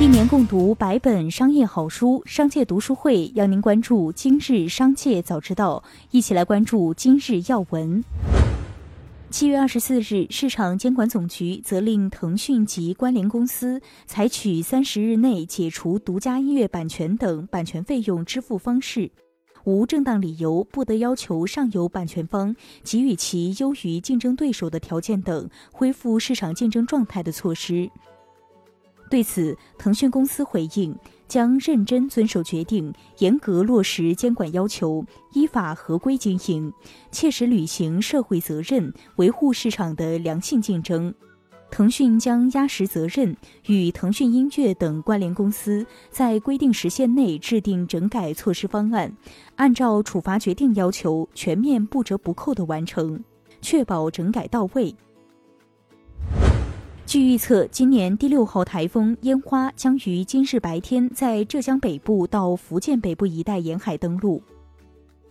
一年共读百本商业好书，商界读书会邀您关注今日商界早知道，一起来关注今日要闻。七月二十四日，市场监管总局责令腾讯及关联公司采取三十日内解除独家音乐版权等版权费用支付方式，无正当理由不得要求上游版权方给予其优于竞争对手的条件等恢复市场竞争状态的措施。对此，腾讯公司回应将认真遵守决定，严格落实监管要求，依法合规经营，切实履行社会责任，维护市场的良性竞争。腾讯将压实责任，与腾讯音乐等关联公司在规定时限内制定整改措施方案，按照处罚决定要求，全面不折不扣的完成，确保整改到位。据预测，今年第六号台风烟花将于今日白天在浙江北部到福建北部一带沿海登陆。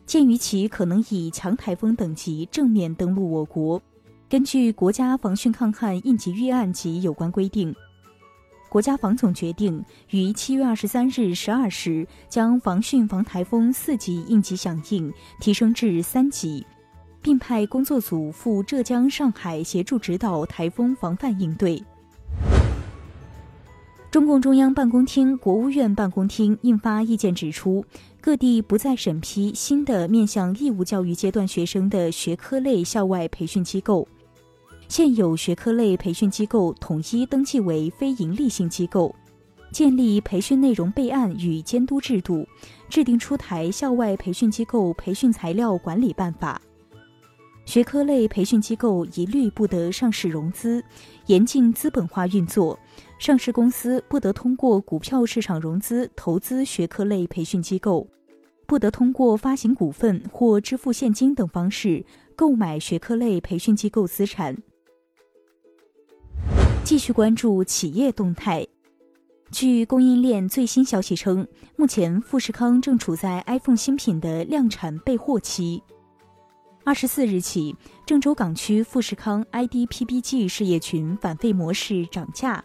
鉴于其可能以强台风等级正面登陆我国，根据国家防汛抗旱应急预案及有关规定，国家防总决定于七月二十三日十二时将防汛防台风四级应急响应提升至三级。并派工作组赴浙江、上海协助指导台风防范应对。中共中央办公厅、国务院办公厅印发意见指出，各地不再审批新的面向义务教育阶段学生的学科类校外培训机构，现有学科类培训机构统一登记为非营利性机构，建立培训内容备案与监督制度，制定出台校外培训机构培训材料管理办法。学科类培训机构一律不得上市融资，严禁资本化运作。上市公司不得通过股票市场融资投资学科类培训机构，不得通过发行股份或支付现金等方式购买学科类培训机构资产。继续关注企业动态。据供应链最新消息称，目前富士康正处在 iPhone 新品的量产备货期。二十四日起，郑州港区富士康 IDPBG 事业群返费模式涨价，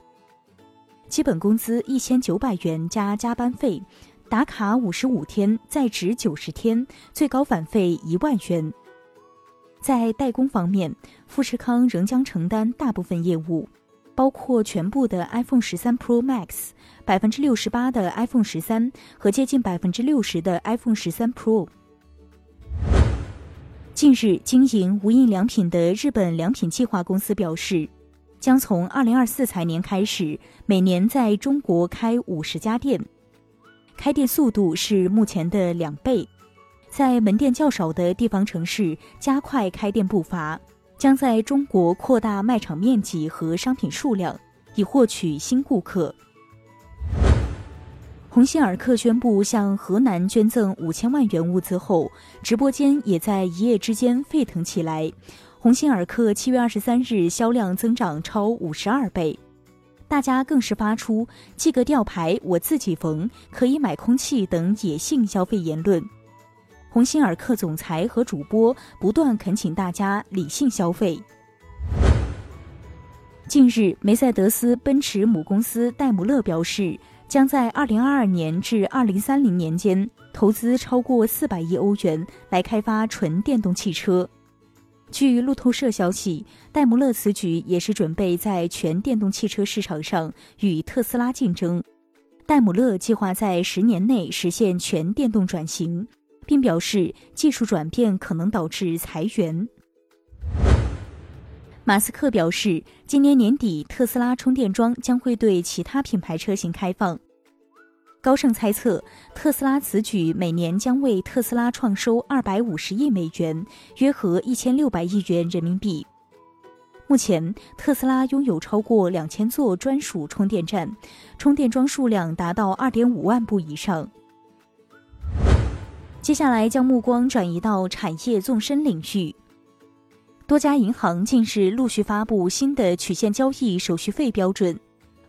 基本工资一千九百元加加班费，打卡五十五天，在职九十天，最高返费一万元。在代工方面，富士康仍将承担大部分业务，包括全部的 iPhone 十三 Pro Max、百分之六十八的 iPhone 十三和接近百分之六十的 iPhone 十三 Pro。近日，经营无印良品的日本良品计划公司表示，将从二零二四财年开始，每年在中国开五十家店，开店速度是目前的两倍，在门店较少的地方城市加快开店步伐，将在中国扩大卖场面积和商品数量，以获取新顾客。鸿星尔克宣布向河南捐赠五千万元物资后，直播间也在一夜之间沸腾起来。鸿星尔克七月二十三日销量增长超五十二倍，大家更是发出“寄个吊牌我自己缝，可以买空气”等野性消费言论。鸿星尔克总裁和主播不断恳请大家理性消费。近日，梅赛德斯奔驰母公司戴姆勒表示。将在二零二二年至二零三零年间投资超过四百亿欧元来开发纯电动汽车。据路透社消息，戴姆勒此举也是准备在全电动汽车市场上与特斯拉竞争。戴姆勒计划在十年内实现全电动转型，并表示技术转变可能导致裁员。马斯克表示，今年年底特斯拉充电桩将会对其他品牌车型开放。高盛猜测，特斯拉此举每年将为特斯拉创收二百五十亿美元，约合一千六百亿元人民币。目前，特斯拉拥有超过两千座专属充电站，充电桩数量达到二点五万部以上。接下来，将目光转移到产业纵深领域。多家银行近日陆续发布新的曲线交易手续费标准，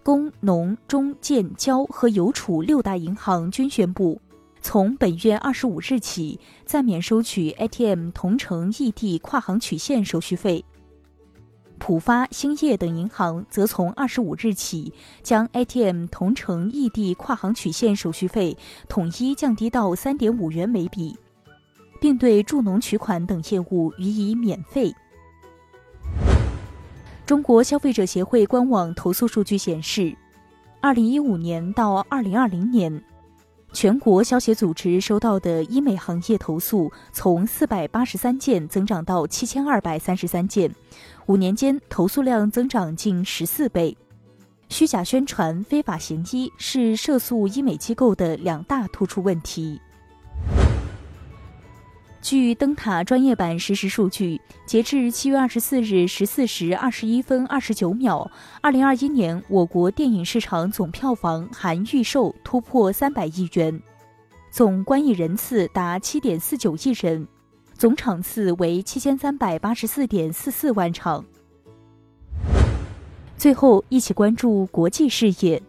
工农中建交和邮储六大银行均宣布，从本月二十五日起暂免收取 ATM 同城异地跨行曲线手续费。浦发、兴业等银行则从二十五日起将 ATM 同城异地跨行取现手续费统一降低到三点五元每笔，并对助农取款等业务予以免费。中国消费者协会官网投诉数据显示，二零一五年到二零二零年，全国消协组织收到的医美行业投诉从四百八十三件增长到七千二百三十三件，五年间投诉量增长近十四倍。虚假宣传、非法行医是涉诉医美机构的两大突出问题。据灯塔专业版实时数据，截至七月二十四日十四时二十一分二十九秒，二零二一年我国电影市场总票房含预售突破三百亿元，总观影人次达七点四九亿人，总场次为七千三百八十四点四四万场。最后，一起关注国际视野。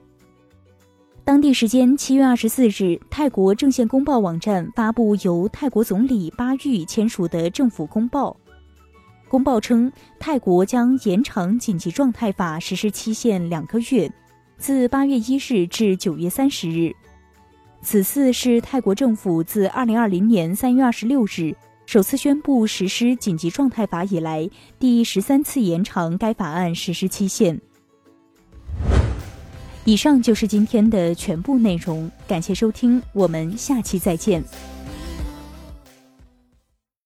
当地时间七月二十四日，泰国政线公报网站发布由泰国总理巴育签署的政府公报。公报称，泰国将延长紧急状态法实施期限两个月，自八月一日至九月三十日。此次是泰国政府自二零二零年三月二十六日首次宣布实施紧急状态法以来，第十三次延长该法案实施期限。以上就是今天的全部内容，感谢收听，我们下期再见。